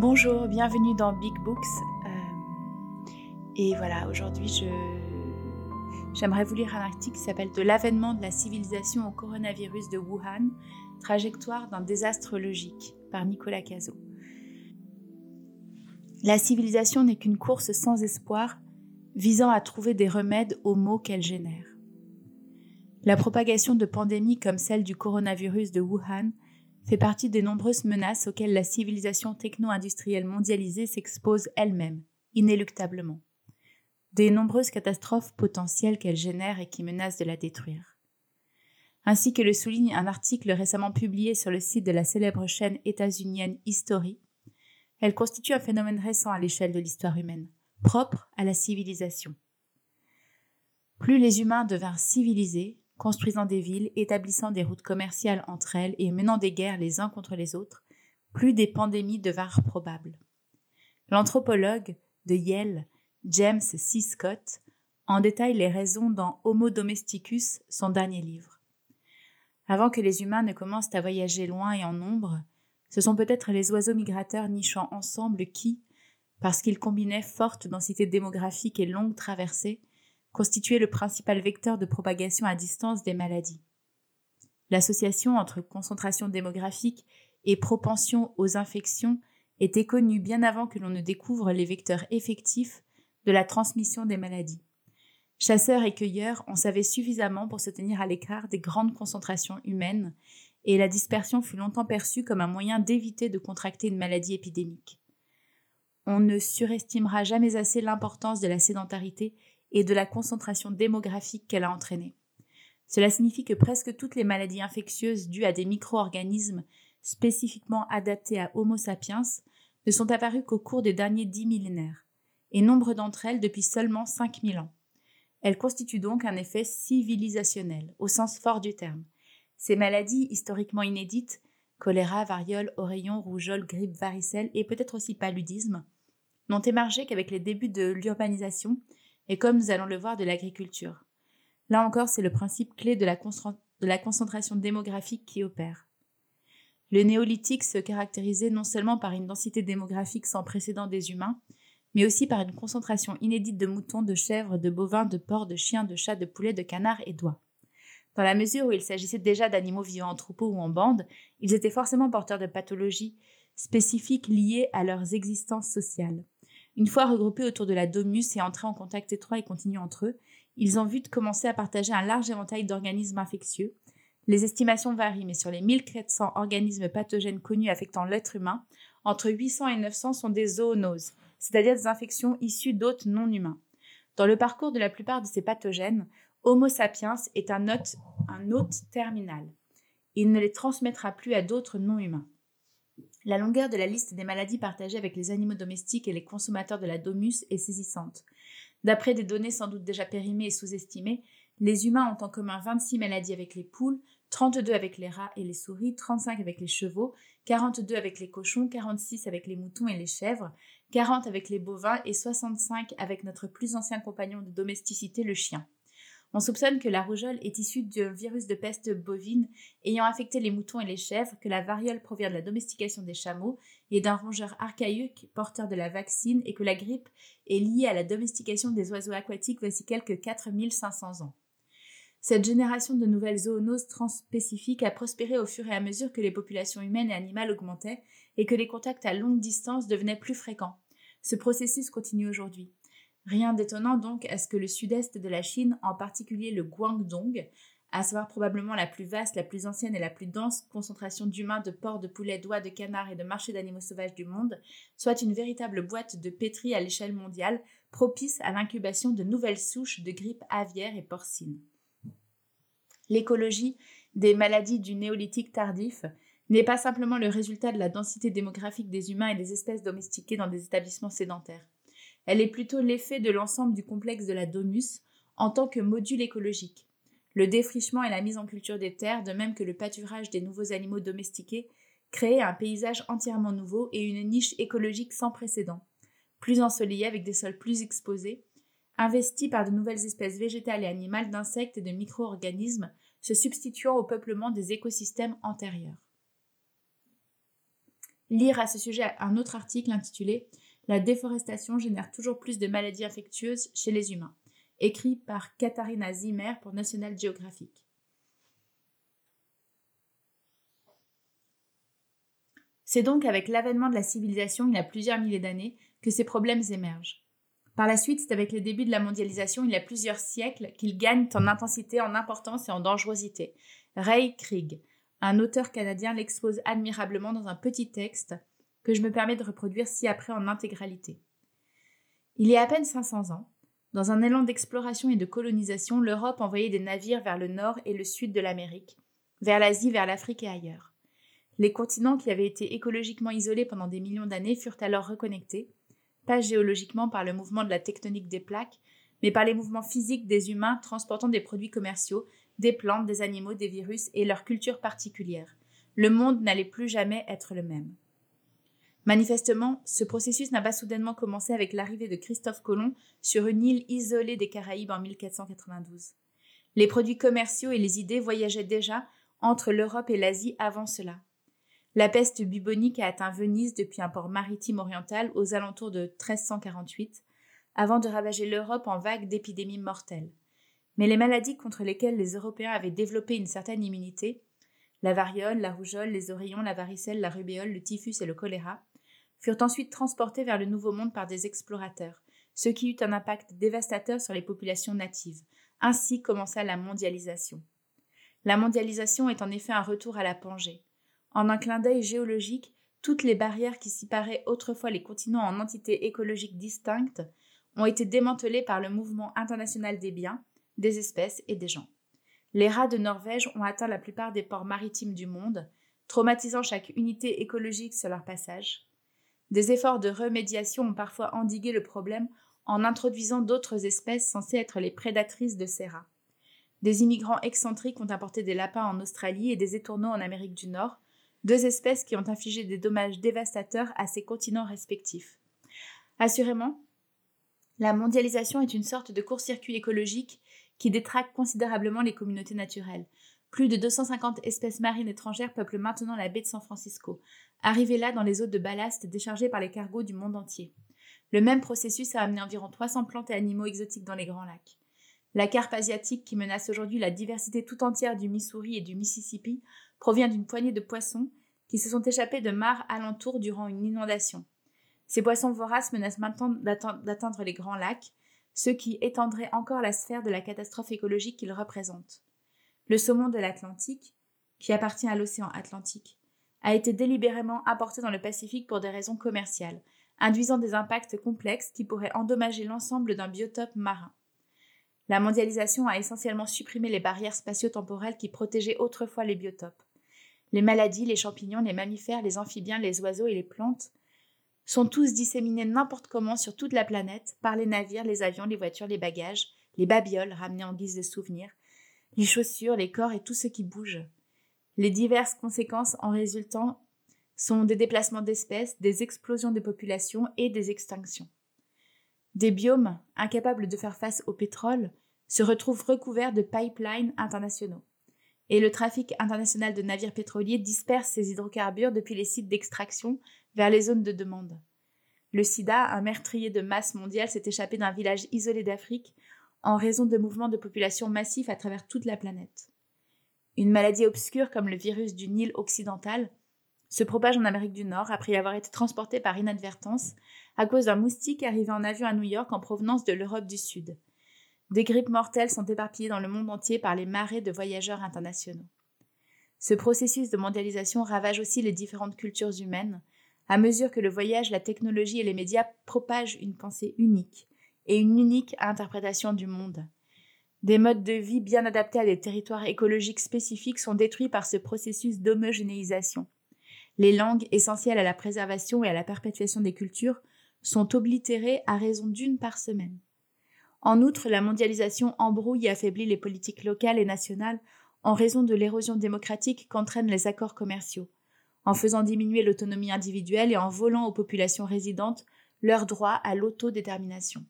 Bonjour, bienvenue dans Big Books. Euh, et voilà, aujourd'hui, j'aimerais vous lire un article qui s'appelle De l'avènement de la civilisation au coronavirus de Wuhan, trajectoire d'un désastre logique, par Nicolas Cazot. La civilisation n'est qu'une course sans espoir, visant à trouver des remèdes aux maux qu'elle génère. La propagation de pandémies comme celle du coronavirus de Wuhan fait partie des nombreuses menaces auxquelles la civilisation techno-industrielle mondialisée s'expose elle-même, inéluctablement. Des nombreuses catastrophes potentielles qu'elle génère et qui menacent de la détruire. Ainsi que le souligne un article récemment publié sur le site de la célèbre chaîne états-unienne History, elle constitue un phénomène récent à l'échelle de l'histoire humaine, propre à la civilisation. Plus les humains devinrent civilisés, construisant des villes, établissant des routes commerciales entre elles et menant des guerres les uns contre les autres, plus des pandémies devinrent probables. L'anthropologue de Yale, James C. Scott, en détaille les raisons dans Homo domesticus, son dernier livre. Avant que les humains ne commencent à voyager loin et en nombre, ce sont peut-être les oiseaux migrateurs nichant ensemble qui, parce qu'ils combinaient forte densité démographique et longue traversée, constituait le principal vecteur de propagation à distance des maladies. L'association entre concentration démographique et propension aux infections était connue bien avant que l'on ne découvre les vecteurs effectifs de la transmission des maladies. Chasseurs et cueilleurs en savaient suffisamment pour se tenir à l'écart des grandes concentrations humaines, et la dispersion fut longtemps perçue comme un moyen d'éviter de contracter une maladie épidémique. On ne surestimera jamais assez l'importance de la sédentarité et de la concentration démographique qu'elle a entraînée. Cela signifie que presque toutes les maladies infectieuses dues à des micro-organismes spécifiquement adaptés à Homo sapiens ne sont apparues qu'au cours des derniers dix millénaires, et nombre d'entre elles depuis seulement cinq mille ans. Elles constituent donc un effet civilisationnel, au sens fort du terme. Ces maladies historiquement inédites, choléra, variole, oreillon, rougeole, grippe, varicelle et peut-être aussi paludisme, n'ont émergé qu'avec les débuts de l'urbanisation et comme nous allons le voir de l'agriculture. Là encore, c'est le principe clé de la, concentration démographique qui opère. Le néolithique se caractérisait non seulement par une densité démographique sans précédent des humains, mais aussi par une concentration inédite de moutons, de chèvres, de bovins, de porcs, de chiens, de chats, de poulets, de canards et d'oies. Dans la mesure où il s'agissait déjà d'animaux vivant en troupeau ou en bande, ils étaient forcément porteurs de pathologies spécifiques liées à leurs existences sociales. Une fois regroupés autour de la domus et entrés en contact étroit et continu entre eux, ils ont vu commencer à partager un large éventail d'organismes infectieux. Les estimations varient, mais sur les 1400 organismes pathogènes connus affectant l'être humain, entre 800 et 900 sont des zoonoses, c'est-à-dire des infections issues d'hôtes non humains. Dans le parcours de la plupart de ces pathogènes, Homo sapiens est un hôte, un hôte terminal. Il ne les transmettra plus à d'autres non humains. La longueur de la liste des maladies partagées avec les animaux domestiques et les consommateurs de la domus est saisissante. D'après des données sans doute déjà périmées et sous-estimées, les humains ont en commun 26 maladies avec les poules, 32 avec les rats et les souris, 35 avec les chevaux, 42 avec les cochons, 46 avec les moutons et les chèvres, 40 avec les bovins et 65 avec notre plus ancien compagnon de domesticité, le chien. On soupçonne que la rougeole est issue d'un virus de peste bovine ayant affecté les moutons et les chèvres, que la variole provient de la domestication des chameaux et d'un rongeur archaïque porteur de la vaccine et que la grippe est liée à la domestication des oiseaux aquatiques voici quelques 4500 ans. Cette génération de nouvelles zoonoses transspécifiques a prospéré au fur et à mesure que les populations humaines et animales augmentaient et que les contacts à longue distance devenaient plus fréquents. Ce processus continue aujourd'hui. Rien d'étonnant donc à ce que le sud-est de la Chine, en particulier le Guangdong, à savoir probablement la plus vaste, la plus ancienne et la plus dense concentration d'humains, de porcs, de poulets, d'oies, de canards et de marchés d'animaux sauvages du monde, soit une véritable boîte de pétri à l'échelle mondiale, propice à l'incubation de nouvelles souches de grippe aviaire et porcine. L'écologie des maladies du néolithique tardif n'est pas simplement le résultat de la densité démographique des humains et des espèces domestiquées dans des établissements sédentaires. Elle est plutôt l'effet de l'ensemble du complexe de la domus en tant que module écologique. Le défrichement et la mise en culture des terres, de même que le pâturage des nouveaux animaux domestiqués, créent un paysage entièrement nouveau et une niche écologique sans précédent, plus ensoleillée avec des sols plus exposés, investis par de nouvelles espèces végétales et animales d'insectes et de micro-organismes se substituant au peuplement des écosystèmes antérieurs. lire à ce sujet un autre article intitulé La déforestation génère toujours plus de maladies infectieuses chez les humains, écrit par Katharina Zimmer pour National Geographic. C'est donc avec l'avènement de la civilisation il y a plusieurs milliers d'années que ces problèmes émergent. Par la suite, c'est avec le début de la mondialisation il y a plusieurs siècles qu'ils gagnent en intensité, en importance et en dangerosité. Ray Krieg, un auteur canadien, l'expose admirablement dans un petit texte que je me permets de reproduire ci-après en intégralité. Il y a à peine 500 ans, dans un élan d'exploration et de colonisation, l'Europe envoyait des navires vers le nord et le sud de l'Amérique, vers l'Asie, vers l'Afrique et ailleurs. Les continents qui avaient été écologiquement isolés pendant des millions d'années furent alors reconnectés, pas géologiquement par le mouvement de la tectonique des plaques, mais par les mouvements physiques des humains transportant des produits commerciaux, des plantes, des animaux, des virus et leurs cultures particulières. Le monde n'allait plus jamais être le même. Manifestement, ce processus n'a pas soudainement commencé avec l'arrivée de Christophe Colomb sur une île isolée des Caraïbes en 1492. Les produits commerciaux et les idées voyageaient déjà entre l'Europe et l'Asie avant cela. La peste bubonique a atteint Venise depuis un port maritime oriental aux alentours de 1348, avant de ravager l'Europe en vagues d'épidémies mortelles. Mais les maladies contre lesquelles les Européens avaient développé une certaine immunité, la variole, la rougeole, les oreillons, la varicelle, la rubéole, le typhus et le choléra, furent ensuite transportés vers le Nouveau Monde par des explorateurs, ce qui eut un impact dévastateur sur les populations natives. Ainsi commença la mondialisation. La mondialisation est en effet un retour à la Pangée. En un clin d'œil géologique, toutes les barrières qui séparaient autrefois les continents en entités écologiques distinctes ont été démantelées par le mouvement international des biens, des espèces et des gens. Les rats de Norvège ont atteint la plupart des ports maritimes du monde, traumatisant chaque unité écologique sur leur passage. Des efforts de remédiation ont parfois endigué le problème en introduisant d'autres espèces censées être les prédatrices de ces rats. Des immigrants excentriques ont apporté des lapins en Australie et des étourneaux en Amérique du Nord, deux espèces qui ont infligé des dommages dévastateurs à ces continents respectifs. Assurément, la mondialisation est une sorte de court-circuit écologique qui détraque considérablement les communautés naturelles. Plus de 250 espèces marines étrangères peuplent maintenant la baie de San Francisco, arrivées là dans les eaux de ballast déchargées par les cargos du monde entier. Le même processus a amené environ 300 plantes et animaux exotiques dans les Grands Lacs. La carpe asiatique qui menace aujourd'hui la diversité tout entière du Missouri et du Mississippi provient d'une poignée de poissons qui se sont échappés de mares alentour durant une inondation. Ces poissons voraces menacent maintenant d'atteindre les grands lacs, ce qui étendrait encore la sphère de la catastrophe écologique qu'ils représentent. Le saumon de l'Atlantique, qui appartient à l'océan Atlantique, a été délibérément apporté dans le Pacifique pour des raisons commerciales, induisant des impacts complexes qui pourraient endommager l'ensemble d'un biotope marin. La mondialisation a essentiellement supprimé les barrières spatio-temporelles qui protégeaient autrefois les biotopes. Les maladies, les champignons, les mammifères, les amphibiens, les oiseaux et les plantes sont tous disséminés n'importe comment sur toute la planète par les navires, les avions, les voitures, les bagages, les babioles ramenées en guise de souvenirs, les chaussures, les corps et tout ce qui bouge. Les diverses conséquences en résultant sont des déplacements d'espèces, des explosions de populations et des extinctions. Des biomes, incapables de faire face au pétrole, se retrouvent recouverts de pipelines internationaux et le trafic international de navires pétroliers disperse ces hydrocarbures depuis les sites d'extraction vers les zones de demande. Le sida, un meurtrier de masse mondiale, s'est échappé d'un village isolé d'Afrique en raison de mouvements de population massifs à travers toute la planète. Une maladie obscure comme le virus du Nil occidental se propage en Amérique du Nord après avoir été transporté par inadvertance à cause d'un moustique arrivé en avion à New York en provenance de l'Europe du Sud. Des grippes mortelles sont éparpillées dans le monde entier par les marées de voyageurs internationaux. Ce processus de mondialisation ravage aussi les différentes cultures humaines, à mesure que le voyage, la technologie et les médias propagent une pensée unique et une unique interprétation du monde. Des modes de vie bien adaptés à des territoires écologiques spécifiques sont détruits par ce processus d'homogénéisation. Les langues essentielles à la préservation et à la perpétuation des cultures sont oblitérées à raison d'une par semaine. En outre, la mondialisation embrouille et affaiblit les politiques locales et nationales en raison de l'érosion démocratique qu'entraînent les accords commerciaux, en faisant diminuer l'autonomie individuelle et en volant aux populations résidentes leur droit à l'autodétermination.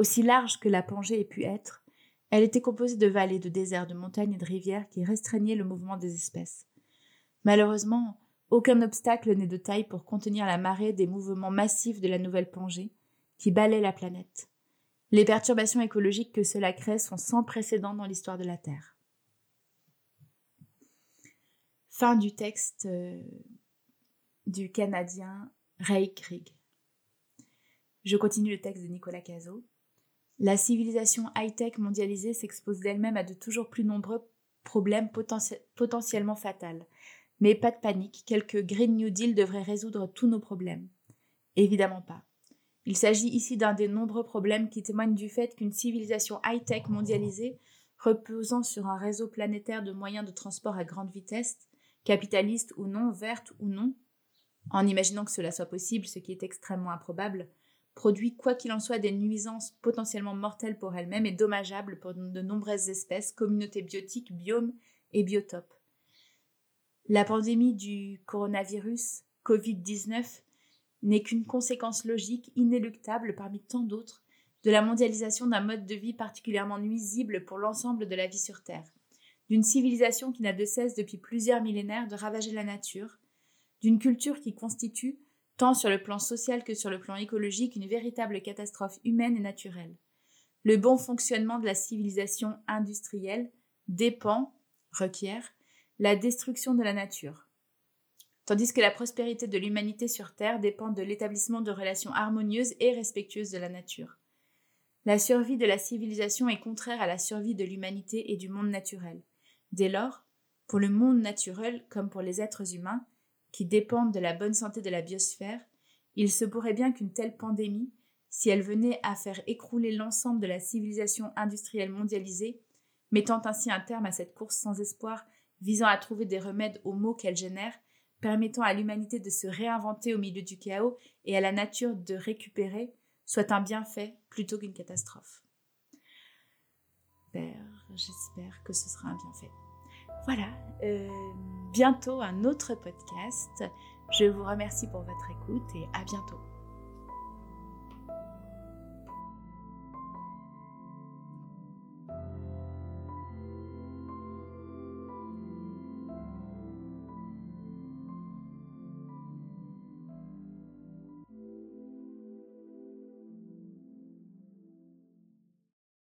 Aussi large que la Pangée ait pu être, elle était composée de vallées, de déserts, de montagnes et de rivières qui restreignaient le mouvement des espèces. Malheureusement, Aucun obstacle n'est de taille pour contenir la marée des mouvements massifs de la nouvelle Pangée qui balaient la planète. Les perturbations écologiques que cela crée sont sans précédent dans l'histoire de la Terre. Fin du texte euh, du Canadien Ray Krieg. Je continue le texte de Nicolas Cazot. La civilisation high-tech mondialisée s'expose d'elle-même à de toujours plus nombreux problèmes potentiellement fatals. Mais pas de panique, quelques Green New Deal devraient résoudre tous nos problèmes. Évidemment pas. Il s'agit ici d'un des nombreux problèmes qui témoignent du fait qu'une civilisation high-tech mondialisée, reposant sur un réseau planétaire de moyens de transport à grande vitesse, capitaliste ou non, verte ou non, en imaginant que cela soit possible, ce qui est extrêmement improbable, produit quoi qu'il en soit des nuisances potentiellement mortelles pour elle-même et dommageables pour de nombreuses espèces, communautés biotiques, biomes et biotopes. La pandémie du coronavirus Covid-19 n'est qu'une conséquence logique inéluctable parmi tant d'autres de la mondialisation d'un mode de vie particulièrement nuisible pour l'ensemble de la vie sur Terre, d'une civilisation qui n'a de cesse depuis plusieurs millénaires de ravager la nature, d'une culture qui constitue, tant sur le plan social que sur le plan écologique, une véritable catastrophe humaine et naturelle. Le bon fonctionnement de la civilisation industrielle dépend, requiert, la destruction de la nature, tandis que la prospérité de l'humanité sur Terre dépend de l'établissement de relations harmonieuses et respectueuses de la nature. La survie de la civilisation est contraire à la survie de l'humanité et du monde naturel. Dès lors, pour le monde naturel comme pour les êtres humains, qui dépendent de la bonne santé de la biosphère, il se pourrait bien qu'une telle pandémie, si elle venait à faire écrouler l'ensemble de la civilisation industrielle mondialisée, mettant ainsi un terme à cette course sans espoir visant à trouver des remèdes aux maux qu'elle génère, permettant à l'humanité de se réinventer au milieu du chaos et à la nature de récupérer, soit un bienfait plutôt qu'une catastrophe. Père, j'espère que ce sera un bienfait. Voilà, euh, bientôt un autre podcast. Je vous remercie pour votre écoute et à bientôt.